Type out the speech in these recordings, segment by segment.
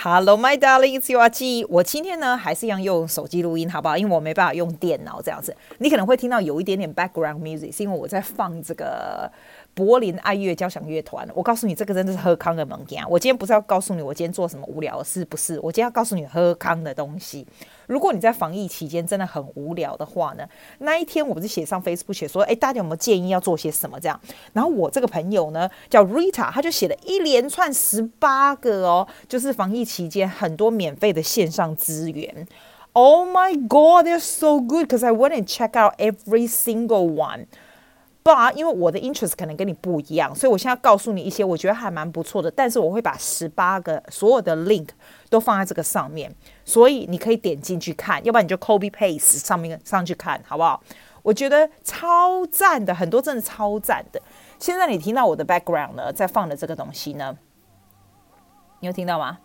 Hello, my darling, it's your G。我今天呢，还是一样用手机录音，好不好？因为我没办法用电脑这样子。你可能会听到有一点点 background music，是因为我在放这个柏林爱乐交响乐团。我告诉你，这个真的是喝康的物件。我今天不是要告诉你我今天做什么无聊的事，不是？我今天要告诉你喝康的东西。如果你在防疫期间真的很无聊的话呢，那一天我不是写上 Facebook 写说，诶，大家有没有建议要做些什么这样？然后我这个朋友呢叫 Rita，他就写了一连串十八个哦，就是防疫期间很多免费的线上资源。Oh my God, they're so good. Cause I went and check out every single one. 因为我的 interest 可能跟你不一样，所以我现在告诉你一些我觉得还蛮不错的，但是我会把十八个所有的 link 都放在这个上面，所以你可以点进去看，要不然你就 copy paste 上面上去看，好不好？我觉得超赞的，很多真的超赞的。现在你听到我的 background 呢，在放的这个东西呢，你有听到吗？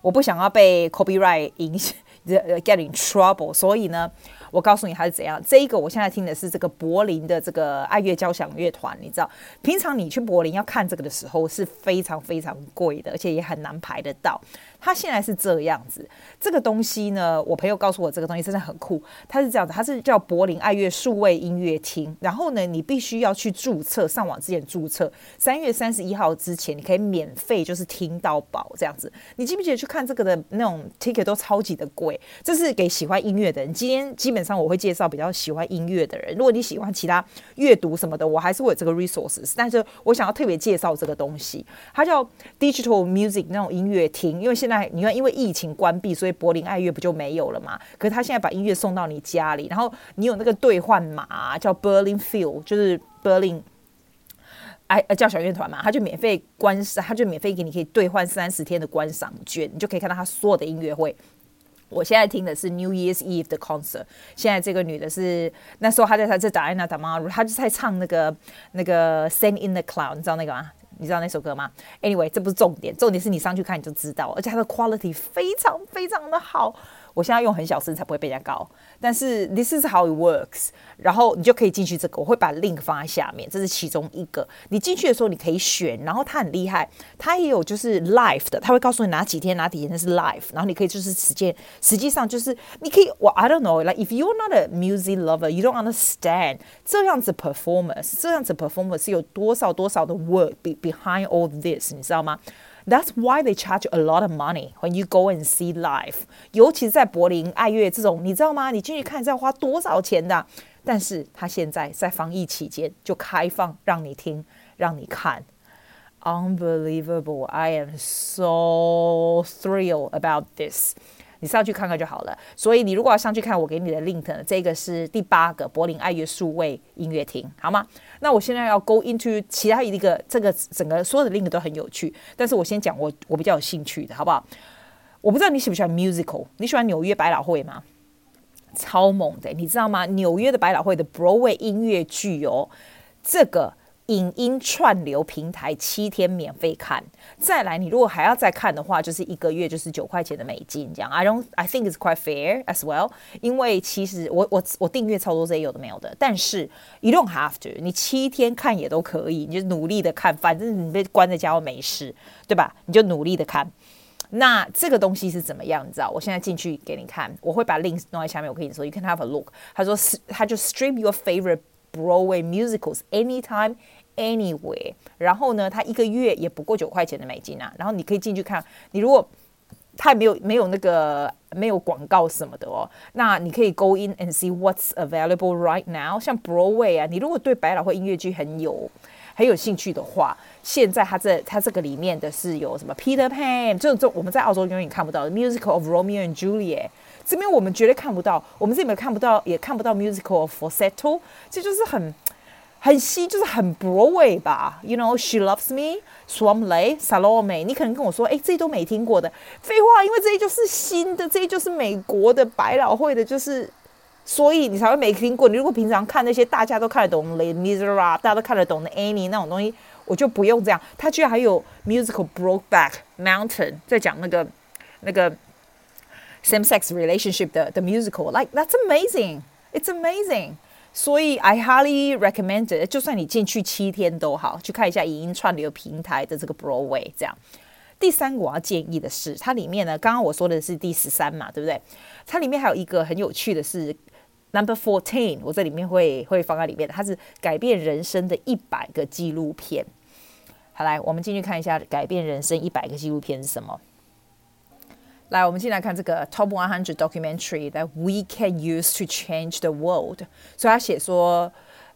我不想要被 copyright 影响，get in trouble，所以呢。我告诉你它是怎样。这一个我现在听的是这个柏林的这个爱乐交响乐团，你知道，平常你去柏林要看这个的时候是非常非常贵的，而且也很难排得到。它现在是这样子，这个东西呢，我朋友告诉我这个东西真的很酷。它是这样子，它是叫柏林爱乐数位音乐厅。然后呢，你必须要去注册，上网之前注册，三月三十一号之前，你可以免费就是听到宝这样子。你记不记得去看这个的那种 ticket 都超级的贵？这是给喜欢音乐的人。今天基本上我会介绍比较喜欢音乐的人。如果你喜欢其他阅读什么的，我还是会有这个 resources。但是我想要特别介绍这个东西，它叫 digital music 那种音乐厅，因为现在。你看，因为疫情关闭，所以柏林爱乐不就没有了嘛？可是他现在把音乐送到你家里，然后你有那个兑换码，叫 Berlin Phil，就是 Berlin 爱呃交响乐团嘛，他就免费观赏，他就免费给你可以兑换三十天的观赏券，你就可以看到他所有的音乐会。我现在听的是 New Year's Eve 的 concert，现在这个女的是那时候她在她在 Diana Damrau，她就在唱那个那个 Sing in the Cloud，你知道那个吗？你知道那首歌吗？Anyway，这不是重点，重点是你上去看你就知道，而且它的 quality 非常非常的好。我现在用很小声才不会被人家告，但是 this is how it works，然后你就可以进去这个，我会把 link 放在下面，这是其中一个。你进去的时候你可以选，然后它很厉害，它也有就是 live 的，它会告诉你哪几天哪几天是 live，然后你可以就是实践，实际上就是你可以，我 I don't know，like if you're not a music lover，you don't understand 这样子 performance，这样子 performance 是有多少多少的 work be behind all this，你知道吗 ？That's why they charge a lot of money when you go and see live。尤其是在柏林爱乐这种，你知道吗？你进去看是要花多少钱的？但是他现在在防疫期间就开放让你听，让你看。Unbelievable! I am so thrilled about this. 你上去看看就好了。所以你如果要上去看，我给你的 link，这个是第八个柏林爱乐数位音乐厅，好吗？那我现在要 go into 其他一个，这个整个所有的 link 都很有趣，但是我先讲我我比较有兴趣的，好不好？我不知道你喜不喜欢 musical，你喜欢纽约百老汇吗？超猛的，你知道吗？纽约的百老汇的 Broadway 音乐剧哦，这个。影音串流平台七天免费看，再来你如果还要再看的话，就是一个月就是九块钱的美金这样。I don't, I think it's quite fair as well。因为其实我我我订阅超多这些有的没有的，但是 you don't have to，你七天看也都可以，你就努力的看，反正你被关在家又没事，对吧？你就努力的看。那这个东西是怎么样？你知道？我现在进去给你看，我会把 links 弄在下面，我跟你说，you can have a look。他说是，他就 stream your favorite Broadway musicals anytime。Anyway，然后呢，它一个月也不过九块钱的美金啊。然后你可以进去看，你如果它也没有没有那个没有广告什么的哦，那你可以 go in and see what's available right now。像 Broadway 啊，你如果对百老汇音乐剧很有很有兴趣的话，现在它这它这个里面的是有什么 Peter Pan，这种这我们在澳洲永远看不到的 Musical of Romeo and Juliet，这边我们绝对看不到，我们这边看不到，也看不到 Musical of Falsetto，这就是很。很稀，就是很 Broadway 吧，You know, She Loves Me, Swan Lake, Salome。你可能跟我说，哎，这些都没听过的。废话，因为这些就是新的，这些就是美国的百老汇的，就是所以你才会没听过。你如果平常看那些大家都看得懂的《Les Miserables》，大家都看得懂的《Annie》那种东西，我就不用这样。他居然还有 Musical Brokeback Mountain，在讲那个那个 same sex relationship 的的 musical，like that's amazing, it's amazing。 所以 I highly recommend it，就算你进去七天都好，去看一下影音串流平台的这个 Broadway。这样，第三个我要建议的是，它里面呢，刚刚我说的是第十三嘛，对不对？它里面还有一个很有趣的是 Number Fourteen，我这里面会会放在里面，它是改变人生的一百个纪录片。好，来，我们进去看一下改变人生一百个纪录片是什么。来，我们进来看这个 Top 100 Documentary that we can use to change the world。所以他写说，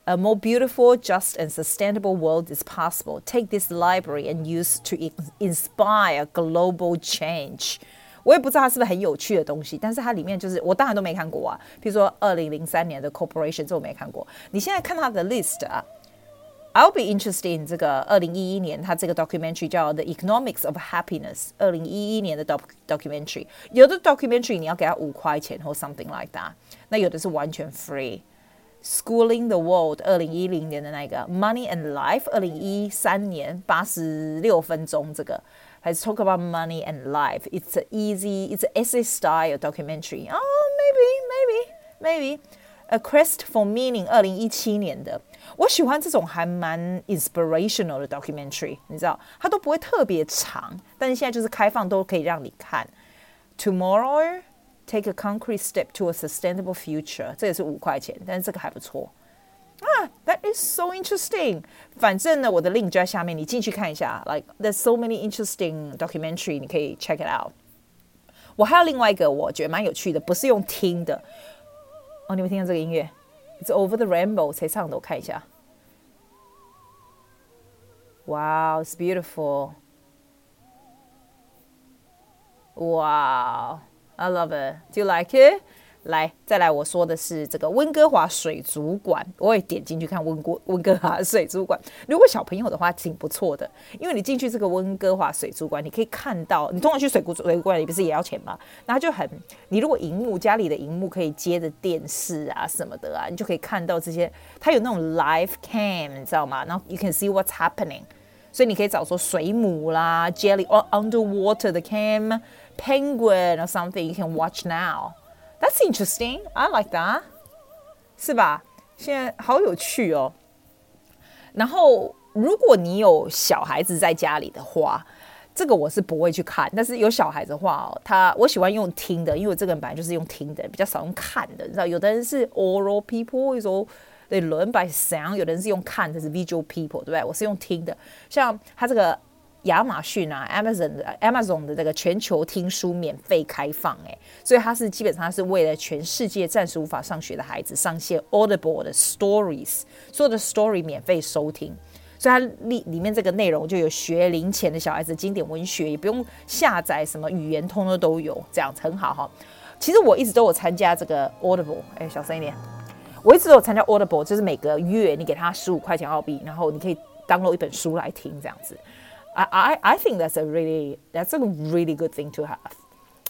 A more beautiful, just and sustainable world is possible. Take this library and use to inspire global change。我也不知道它是不是很有趣的东西，但是它里面就是我当然都没看过啊。比如说二零零三年的 Corporation，这我没看过。你现在看它的 list 啊。 I'll be interested in 这个二零一一年，它这个 documentary 叫 The Economics of Happiness。二零一一年的 doc documentary，有的 documentary 你要给他五块钱或 something like that，那有的是完全 free。Schooling the World 二零一零年的那个 Money and Life，二零一三年八十六分钟，这个还是 talk about money and life。It's an easy, it's an essay style documentary. Oh, maybe, maybe, maybe. A Quest for Meaning 二零一七年的。我喜欢这种还蛮 inspirational 的 documentary，你知道，它都不会特别长，但是现在就是开放都可以让你看。Tomorrow, take a concrete step to a sustainable future，这也是五块钱，但是这个还不错啊。That is so interesting。反正呢，我的 link 就在下面，你进去看一下。Like there's so many interesting documentary，你可以 check it out。我还有另外一个我觉得蛮有趣的，不是用听的。 哦，你们听到这个音乐？It's over the rainbow，谁唱的？我看一下。Wow, it's beautiful. Wow, I love it. Do you like it? 来，再来，我说的是这个温哥华水族馆，我也点进去看温哥温哥华水族馆。如果小朋友的话，挺不错的，因为你进去这个温哥华水族馆，你可以看到，你通常去水族水族馆，你不是也要钱吗？然后就很，你如果荧幕家里的荧幕可以接着电视啊什么的啊，你就可以看到这些，它有那种 live cam，你知道吗？然后 you can see what's happening，所以你可以找说水母啦，jelly or underwater the cam penguin or something you can watch now。That's interesting. I like that. 是吧？现在好有趣哦。然后，如果你有小孩子在家里的话，这个我是不会去看。但是有小孩子的话哦，他我喜欢用听的，因为我这个人本来就是用听的，比较少用看的。你知道，有的人是 oral people，有时候 they learn by sound，有的人是用看的，是 visual people，对不对？我是用听的。像他这个。亚马逊啊，Amazon 的 Amazon 的这个全球听书免费开放，诶，所以它是基本上是为了全世界暂时无法上学的孩子上线 Audible 的 Stories，所有的 Story 免费收听，所以它里里面这个内容就有学龄前的小孩子经典文学，也不用下载什么语言，通通都有，这样很好哈。其实我一直都有参加这个 Audible，哎，小声一点，我一直都有参加 Audible，就是每个月你给他十五块钱澳币，然后你可以 download 一本书来听，这样子。I I I think that's a really that's a really good thing to have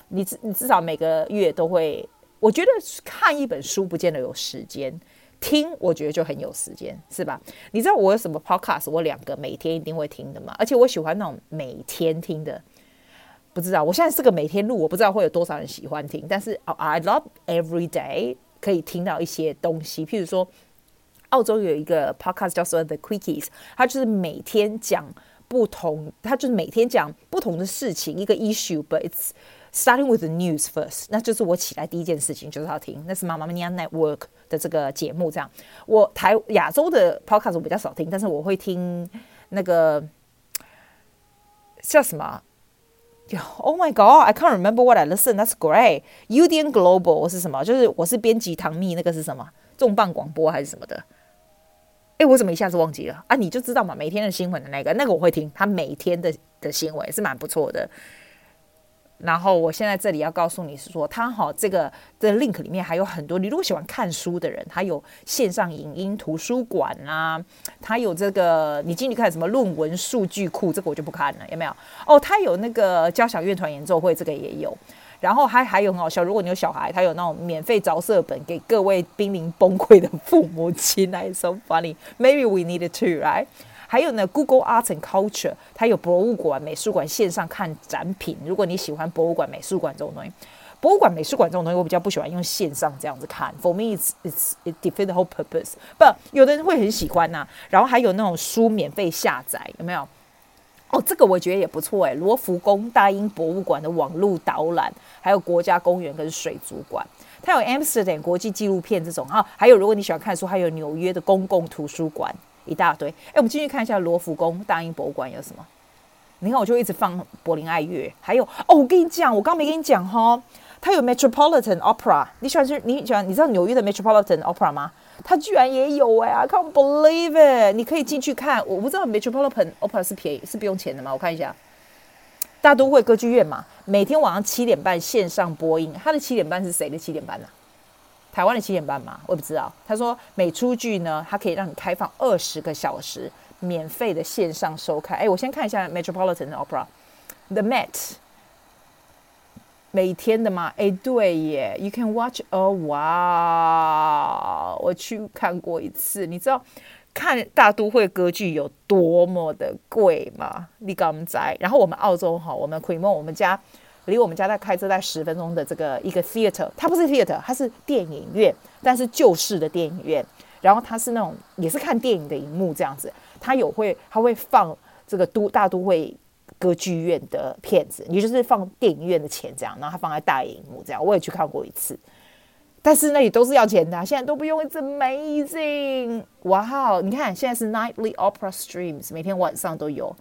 你。你你至少每个月都会，我觉得看一本书不见得有时间，听我觉得就很有时间，是吧？你知道我有什么 podcast？我两个每天一定会听的嘛，而且我喜欢那种每天听的。不知道我现在是个每天录，我不知道会有多少人喜欢听，但是 I love every day 可以听到一些东西，譬如说，澳洲有一个 podcast 叫做 The Quickies，它就是每天讲。不同，他就是每天讲不同的事情，一个 issue，but it's starting with the news first。那就是我起来第一件事情就是要听，那是妈妈咪呀 Network 的这个节目。这样，我台亚洲的 podcast 我比较少听，但是我会听那个叫什么？Oh my God，I can't remember what I listen. That's great. UDN Global 是什么？就是我是编辑唐蜜，那个是什么？重磅广播还是什么的？哎，我怎么一下子忘记了啊？你就知道嘛，每天的新闻的那个，那个我会听，他每天的的新闻是蛮不错的。然后我现在这里要告诉你是说，他好这个的 link 里面还有很多，你如果喜欢看书的人，他有线上影音图书馆啊，他有这个你进去看什么论文数据库，这个我就不看了，有没有？哦，他有那个交响乐团演奏会，这个也有。然后还还有很好笑，如果你有小孩，他有那种免费着色本给各位濒临崩溃的父母亲来，so funny。Maybe we need it to right？还有呢，Google Arts and Culture，它有博物馆、美术馆线上看展品。如果你喜欢博物馆、美术馆这种东西，博物馆、美术馆这种东西，我比较不喜欢用线上这样子看。For me, it's it's it defeats the whole purpose. But 有的人会很喜欢呐、然后还有那种书免费下载，有没有？哦，这个我觉得也不错诶。罗浮宫、大英博物馆的网络导览，还有国家公园跟水族馆，它有 Amsterdam 国际纪录片这种啊。还有如果你喜欢看书，还有纽约的公共图书馆一大堆。哎，我们进去看一下罗浮宫、大英博物馆有什么？你看，我就一直放柏林爱乐，还有哦，我跟你讲，我刚没跟你讲哈，它有 Metropolitan Opera，你喜欢是？你喜欢？你知道纽约的 Metropolitan Opera 吗？它居然也有哎，I can't believe it！你可以进去看，我不知道 Metropolitan Opera 是便宜是不用钱的吗？我看一下，大都会歌剧院嘛，每天晚上七点半线上播音。它的七点半是谁的七点半呢、台湾的七点半吗？我也不知道。他说每出剧呢，它可以让你开放二十个小时。免费的线上收看，哎，我先看一下 Metropolitan Opera，The Met，每天的嘛？哎，对耶，You can watch a while，我去看过一次。你知道看大都会歌剧有多么的贵吗？你刚在？然后我们澳洲哈，我们 Queen 我们家离我们家在开车在十分钟的这个一个 theater，它不是 theater，它是电影院，但是旧式的电影院。然后它是那种也是看电影的荧幕这样子。它有会，它会放这个都大都会歌剧院的片子，也就是放电影院的钱这样，然后他放在大荧幕这样，我也去看过一次，但是那里都是要钱的，现在都不用，It's amazing！哇哦，你看现在是 Nightly Opera Streams，每天晚上都有，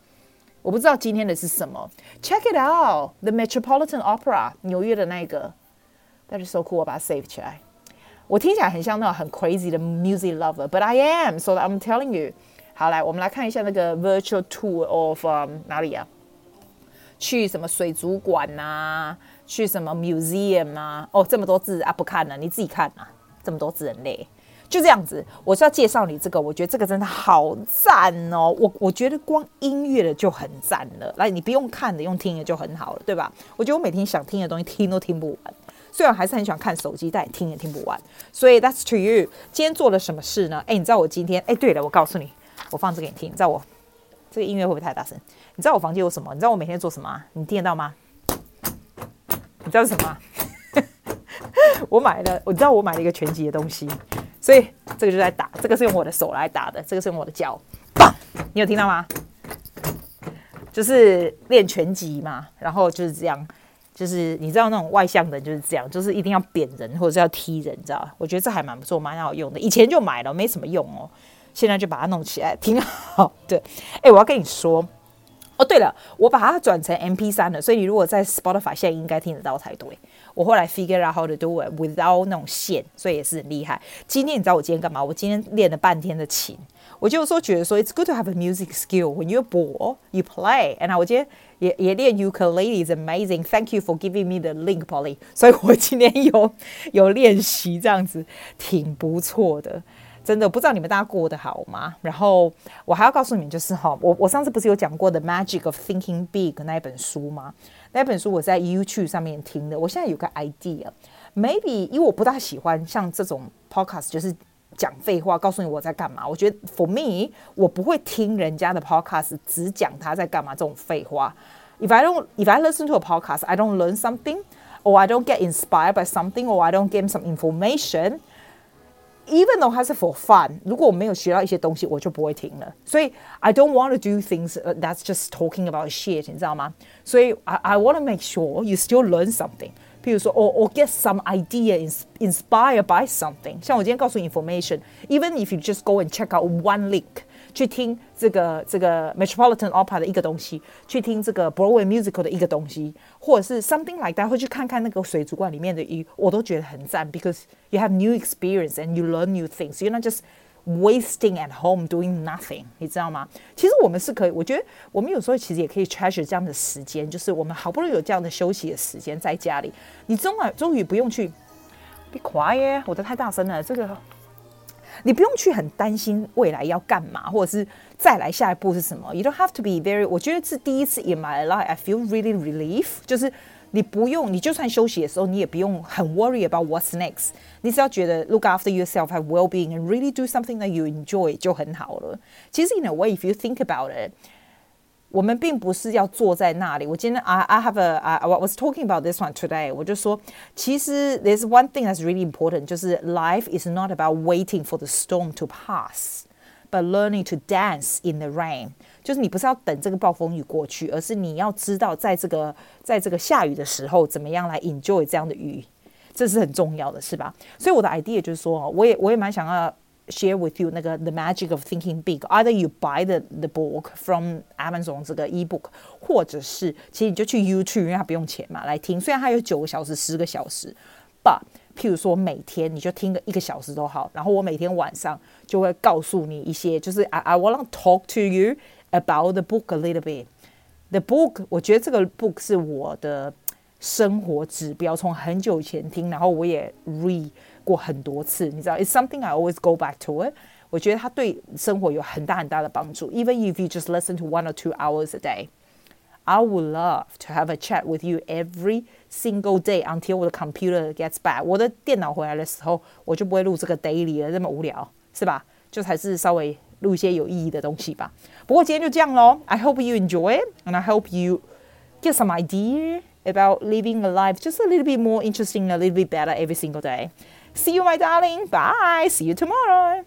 我不知道今天的是什么，Check it out，The Metropolitan Opera，纽约的那个 That's so cool，我把它 save 起来，我听起来很像那种很 crazy 的 music lover，but I am，so I'm telling you。好，来，我们来看一下那个 virtual tour of、哪里啊？去什么水族馆呐、啊？去什么 museum 啊？哦，这么多字啊，不看了，你自己看啊。这么多字很累，就这样子。我是要介绍你这个，我觉得这个真的好赞哦。我我觉得光音乐的就很赞了。来，你不用看的，用听的就很好了，对吧？我觉得我每天想听的东西听都听不完，虽然还是很喜欢看手机，但也听也听不完。所以 that's to you。今天做了什么事呢？哎，你知道我今天？哎，对了，我告诉你。我放这给你听，你知道我这个音乐会不会太大声？你知道我房间有什么？你知道我每天做什么？你听得到吗？你知道是什么？我买了，我知道我买了一个拳击的东西，所以这个就在打，这个是用我的手来打的，这个是用我的脚，棒！你有听到吗？就是练拳击嘛，然后就是这样，就是你知道那种外向的就是这样，就是一定要扁人或者是要踢人，你知道？我觉得这还蛮不错，蛮好用的。以前就买了，没什么用哦。现在就把它弄起来，挺好的。哎，我要跟你说，哦，对了，我把它转成 MP3 了，所以你如果在 Spotify 现在应该听得到才对。我后来 figure out how to do it without 那种线，所以也是很厉害。今天你知道我今天干嘛？我今天练了半天的琴。我就说觉得说，It's good to have a music skill when you're bored, you play. And 我今天也也练 ukulele is amazing. Thank you for giving me the link, Polly. 所以我今天有有练习这样子，挺不错的。真的不知道你们大家过得好吗？然后我还要告诉你们，就是哈，我我上次不是有讲过的《Magic of Thinking Big》那一本书吗？那本书我在 YouTube 上面听的。我现在有个 idea，maybe 因为我不大喜欢像这种 podcast，就是讲废话，告诉你我在干嘛。我觉得 for me，我不会听人家的 podcast，只讲他在干嘛这种废话。If I don't, if I listen to a podcast, I don't learn something, or I don't get inspired by something, or I don't get some information. Even though 它是 for fun，如果我没有学到一些东西，我就不会听了。所以 I don't want to do things that's just talking about shit，你知道吗？所以 I I want to make sure you still learn something。譬如说，or or get some idea inspired by something。像我今天告诉你 information，even if you just go and check out one link。 去听这个这个 Metropolitan Opera 的一个东西，去听这个 Broadway Musical 的一个东西，或者是 something like that，会去看看那个水族馆里面的鱼，我都觉得很赞，because you have new experience and you learn new things. You're not just wasting at home doing nothing，你知道吗？其实我们是可以，我觉得我们有时候其实也可以 treasure 这样的时间，就是我们好不容易有这样的休息的时间在家里，你终啊终于不用去 be quiet，我的太大声了，这个。你不用去很担心未来要干嘛，或者是再来下一步是什么。You don't have to be very。我觉得是第一次 in my life I feel really relief，就是你不用，你就算休息的时候，你也不用很 worry about what's next。你只要觉得 look after yourself, have well-being, and really do something that you enjoy 就很好了。其实 in a way, if you think about it。我们并不是要坐在那里。我今天 I I have a I, I was talking about this one today。我就说，其实 there's one thing that's really important，就是 life is not about waiting for the storm to pass，but learning to dance in the rain。就是你不是要等这个暴风雨过去，而是你要知道在这个在这个下雨的时候，怎么样来 enjoy 这样的雨，这是很重要的，是吧？所以我的 idea 就是说，我也我也蛮想要。 share with you 那个 The Magic of Thinking Big。Either you buy the the book from Amazon 这个 ebook，或者是其实你就去 YouTube，因为它不用钱嘛，来听。虽然它有九个小时、十个小时，but 譬如说每天你就听个一个小时都好。然后我每天晚上就会告诉你一些，就是 I I want to talk to you about the book a little bit。The book，我觉得这个 book 是我的生活指标，从很久以前听，然后我也 read。 过很多次，你知道，It's something I always go back to it。我觉得它对生活有很大很大的帮助。Even if you just listen to one or two hours a day, I would love to have a chat with you every single day until 我的 computer gets back。我的电脑回来的时候，我就不会录这个 daily 了，这么无聊，是吧？就还是稍微录一些有意义的东西吧。不过今天就这样喽。I hope you enjoy it, and I hope you get some idea about living a life just a little bit more interesting, a little bit better every single day. See you, my darling. Bye. See you tomorrow.